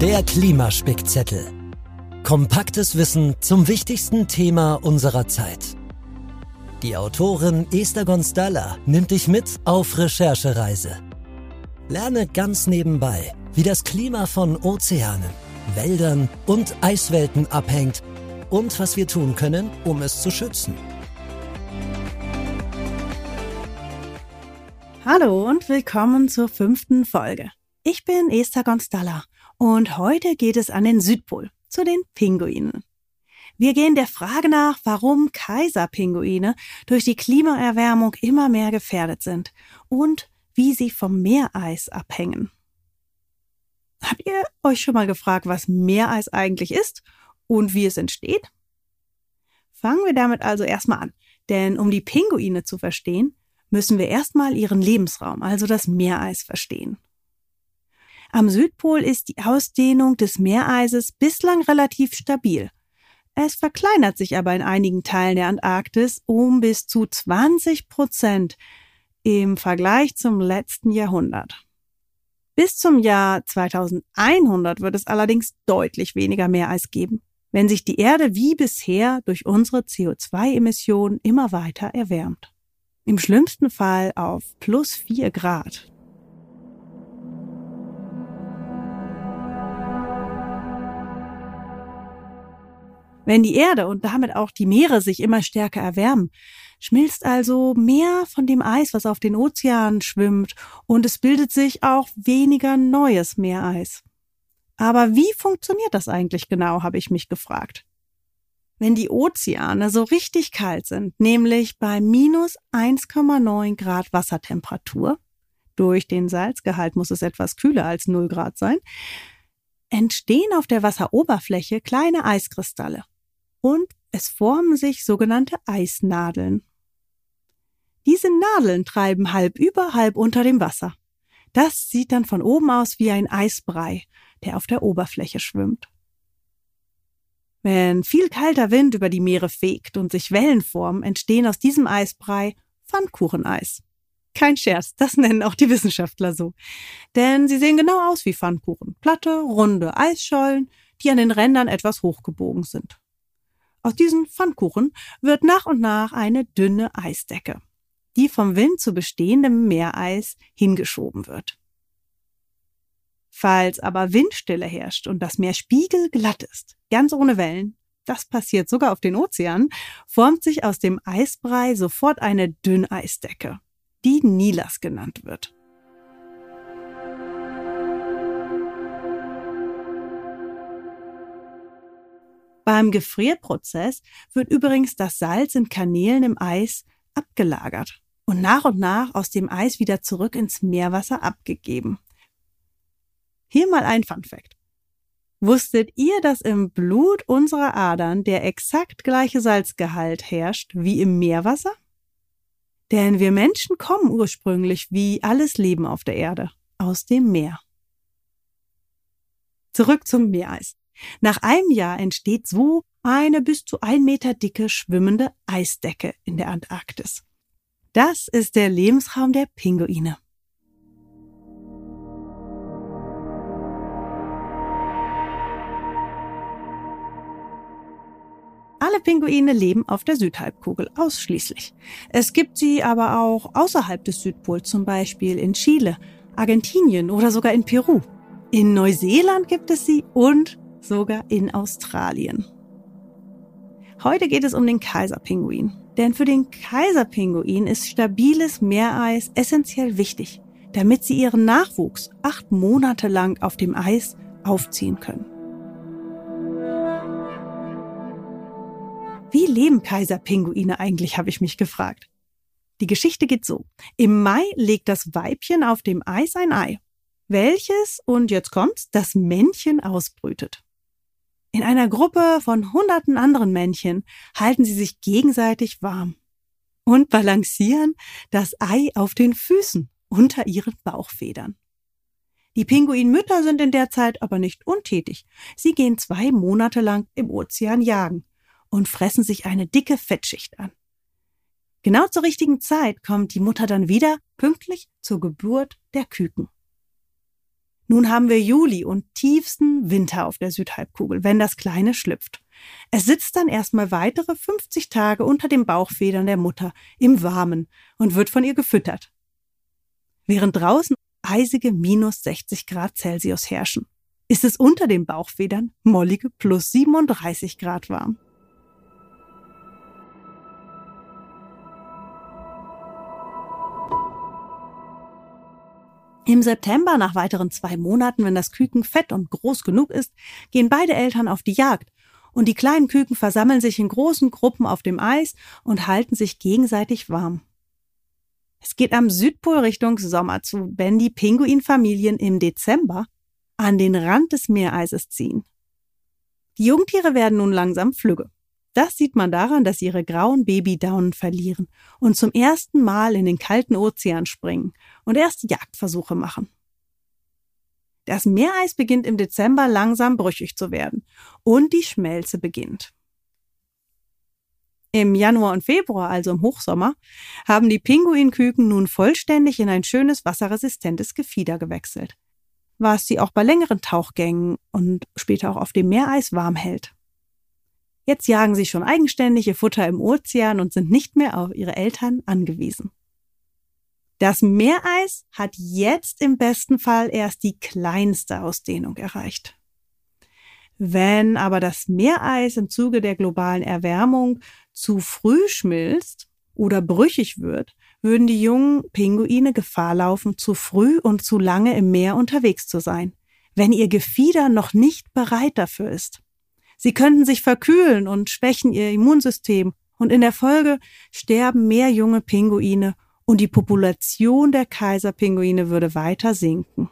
Der Klimaspickzettel. Kompaktes Wissen zum wichtigsten Thema unserer Zeit. Die Autorin Esther Gonstalla nimmt dich mit auf Recherchereise. Lerne ganz nebenbei, wie das Klima von Ozeanen, Wäldern und Eiswelten abhängt und was wir tun können, um es zu schützen. Hallo und willkommen zur fünften Folge. Ich bin Esther Gonstalla und heute geht es an den Südpol, zu den Pinguinen. Wir gehen der Frage nach, warum Kaiserpinguine durch die Klimaerwärmung immer mehr gefährdet sind und wie sie vom Meereis abhängen. Habt ihr euch schon mal gefragt, was Meereis eigentlich ist und wie es entsteht? Fangen wir damit also erstmal an, denn um die Pinguine zu verstehen, müssen wir erstmal ihren Lebensraum, also das Meereis, verstehen. Am Südpol ist die Ausdehnung des Meereises bislang relativ stabil. Es verkleinert sich aber in einigen Teilen der Antarktis um bis zu 20 Prozent im Vergleich zum letzten Jahrhundert. Bis zum Jahr 2100 wird es allerdings deutlich weniger Meereis geben, wenn sich die Erde wie bisher durch unsere CO2-Emissionen immer weiter erwärmt. Im schlimmsten Fall auf plus vier Grad. Wenn die Erde und damit auch die Meere sich immer stärker erwärmen, schmilzt also mehr von dem Eis, was auf den Ozeanen schwimmt, und es bildet sich auch weniger neues Meereis. Aber wie funktioniert das eigentlich genau, habe ich mich gefragt wenn die Ozeane so richtig kalt sind, nämlich bei minus 1,9 Grad Wassertemperatur, durch den Salzgehalt muss es etwas kühler als 0 Grad sein, entstehen auf der Wasseroberfläche kleine Eiskristalle und es formen sich sogenannte Eisnadeln. Diese Nadeln treiben halb über, halb unter dem Wasser. Das sieht dann von oben aus wie ein Eisbrei, der auf der Oberfläche schwimmt. Wenn viel kalter Wind über die Meere fegt und sich Wellen formen, entstehen aus diesem Eisbrei Pfannkucheneis. Kein Scherz, das nennen auch die Wissenschaftler so. Denn sie sehen genau aus wie Pfannkuchen. Platte, runde Eisschollen, die an den Rändern etwas hochgebogen sind. Aus diesen Pfannkuchen wird nach und nach eine dünne Eisdecke, die vom Wind zu bestehendem Meereis hingeschoben wird. Falls aber Windstille herrscht und das Meer spiegelglatt ist, ganz ohne Wellen, das passiert sogar auf den Ozeanen, formt sich aus dem Eisbrei sofort eine Dünneisdecke, die Nilas genannt wird. Beim Gefrierprozess wird übrigens das Salz in Kanälen im Eis abgelagert und nach und nach aus dem Eis wieder zurück ins Meerwasser abgegeben. Hier mal ein Fun Fact. Wusstet ihr, dass im Blut unserer Adern der exakt gleiche Salzgehalt herrscht wie im Meerwasser? Denn wir Menschen kommen ursprünglich wie alles Leben auf der Erde aus dem Meer. Zurück zum Meereis. Nach einem Jahr entsteht so eine bis zu ein Meter dicke schwimmende Eisdecke in der Antarktis. Das ist der Lebensraum der Pinguine. Alle Pinguine leben auf der Südhalbkugel ausschließlich. Es gibt sie aber auch außerhalb des Südpols, zum Beispiel in Chile, Argentinien oder sogar in Peru. In Neuseeland gibt es sie und sogar in Australien. Heute geht es um den Kaiserpinguin. Denn für den Kaiserpinguin ist stabiles Meereis essentiell wichtig, damit sie ihren Nachwuchs acht Monate lang auf dem Eis aufziehen können. Wie leben Kaiserpinguine eigentlich, habe ich mich gefragt. Die Geschichte geht so. Im Mai legt das Weibchen auf dem Eis ein Ei, welches, und jetzt kommt's, das Männchen ausbrütet. In einer Gruppe von hunderten anderen Männchen halten sie sich gegenseitig warm und balancieren das Ei auf den Füßen unter ihren Bauchfedern. Die Pinguinmütter sind in der Zeit aber nicht untätig. Sie gehen zwei Monate lang im Ozean jagen und fressen sich eine dicke Fettschicht an. Genau zur richtigen Zeit kommt die Mutter dann wieder, pünktlich zur Geburt der Küken. Nun haben wir Juli und tiefsten Winter auf der Südhalbkugel, wenn das Kleine schlüpft. Es sitzt dann erstmal weitere 50 Tage unter den Bauchfedern der Mutter im Warmen und wird von ihr gefüttert. Während draußen eisige minus 60 Grad Celsius herrschen, ist es unter den Bauchfedern mollige plus 37 Grad warm. Im September, nach weiteren zwei Monaten, wenn das Küken fett und groß genug ist, gehen beide Eltern auf die Jagd und die kleinen Küken versammeln sich in großen Gruppen auf dem Eis und halten sich gegenseitig warm. Es geht am Südpol Richtung Sommer zu, wenn die Pinguinfamilien im Dezember an den Rand des Meereises ziehen. Die Jungtiere werden nun langsam flügge. Das sieht man daran, dass ihre grauen Babydaunen verlieren und zum ersten Mal in den kalten Ozean springen und erste Jagdversuche machen. Das Meereis beginnt im Dezember langsam brüchig zu werden und die Schmelze beginnt. Im Januar und Februar, also im Hochsommer, haben die Pinguinküken nun vollständig in ein schönes wasserresistentes Gefieder gewechselt, was sie auch bei längeren Tauchgängen und später auch auf dem Meereis warm hält. Jetzt jagen sie schon eigenständig ihr Futter im Ozean und sind nicht mehr auf ihre Eltern angewiesen. Das Meereis hat jetzt im besten Fall erst die kleinste Ausdehnung erreicht. Wenn aber das Meereis im Zuge der globalen Erwärmung zu früh schmilzt oder brüchig wird, würden die jungen Pinguine Gefahr laufen, zu früh und zu lange im Meer unterwegs zu sein, wenn ihr Gefieder noch nicht bereit dafür ist. Sie könnten sich verkühlen und schwächen ihr Immunsystem und in der Folge sterben mehr junge Pinguine und die Population der Kaiserpinguine würde weiter sinken.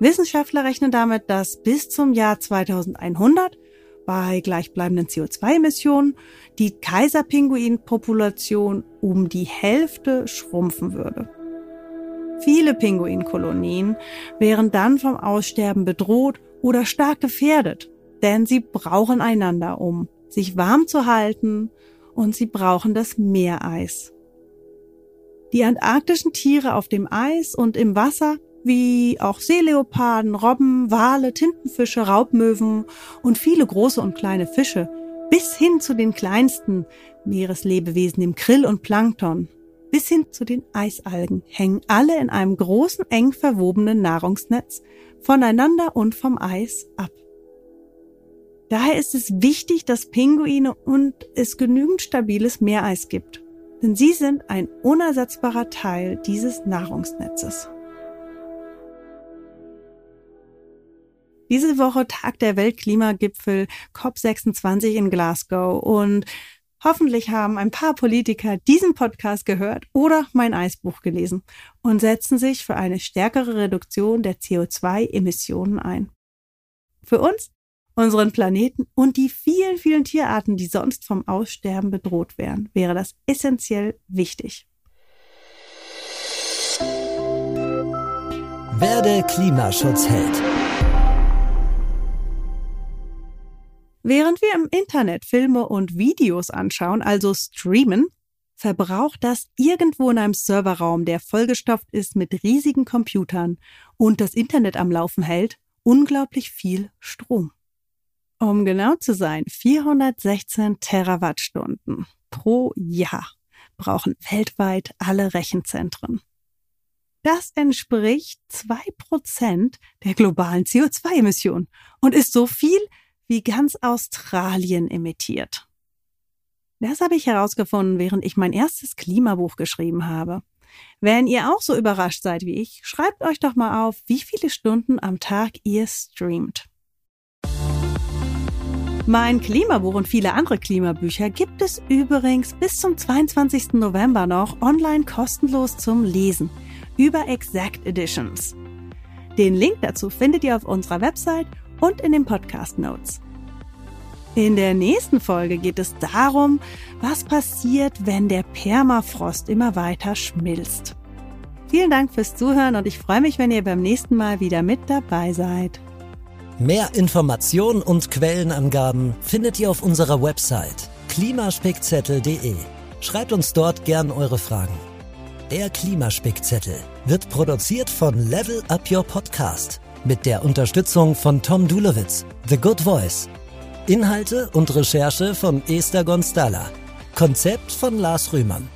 Wissenschaftler rechnen damit, dass bis zum Jahr 2100 bei gleichbleibenden CO2-Emissionen die Kaiserpinguinpopulation um die Hälfte schrumpfen würde. Viele Pinguinkolonien wären dann vom Aussterben bedroht oder stark gefährdet, denn sie brauchen einander, um sich warm zu halten und sie brauchen das Meereis. Die antarktischen Tiere auf dem Eis und im Wasser wie auch Seeleoparden, Robben, Wale, Tintenfische, Raubmöwen und viele große und kleine Fische, bis hin zu den kleinsten Meereslebewesen, dem Krill und Plankton, bis hin zu den Eisalgen, hängen alle in einem großen, eng verwobenen Nahrungsnetz voneinander und vom Eis ab. Daher ist es wichtig, dass Pinguine und es genügend stabiles Meereis gibt, denn sie sind ein unersetzbarer Teil dieses Nahrungsnetzes. Diese Woche tagt der Weltklimagipfel COP26 in Glasgow und hoffentlich haben ein paar Politiker diesen Podcast gehört oder mein Eisbuch gelesen und setzen sich für eine stärkere Reduktion der CO2-Emissionen ein. Für uns, unseren Planeten und die vielen, vielen Tierarten, die sonst vom Aussterben bedroht wären, wäre das essentiell wichtig. Werde Klimaschutzheld. Während wir im Internet Filme und Videos anschauen, also streamen, verbraucht das irgendwo in einem Serverraum, der vollgestopft ist mit riesigen Computern und das Internet am Laufen hält, unglaublich viel Strom. Um genau zu sein, 416 Terawattstunden pro Jahr brauchen weltweit alle Rechenzentren. Das entspricht zwei Prozent der globalen CO2-Emissionen und ist so viel wie ganz Australien emittiert. Das habe ich herausgefunden, während ich mein erstes Klimabuch geschrieben habe. Wenn ihr auch so überrascht seid wie ich, schreibt euch doch mal auf, wie viele Stunden am Tag ihr streamt. Mein Klimabuch und viele andere Klimabücher gibt es übrigens bis zum 22. November noch online kostenlos zum Lesen über Exact Editions. Den Link dazu findet ihr auf unserer Website und in den Podcast Notes. In der nächsten Folge geht es darum, was passiert, wenn der Permafrost immer weiter schmilzt. Vielen Dank fürs Zuhören und ich freue mich, wenn ihr beim nächsten Mal wieder mit dabei seid. Mehr Informationen und Quellenangaben findet ihr auf unserer Website klimaspickzettel.de. Schreibt uns dort gern eure Fragen. Der Klimaspickzettel wird produziert von Level Up Your Podcast mit der Unterstützung von Tom Dulowitz, The Good Voice. Inhalte und Recherche von Esther Gonstala. Konzept von Lars Rühmann.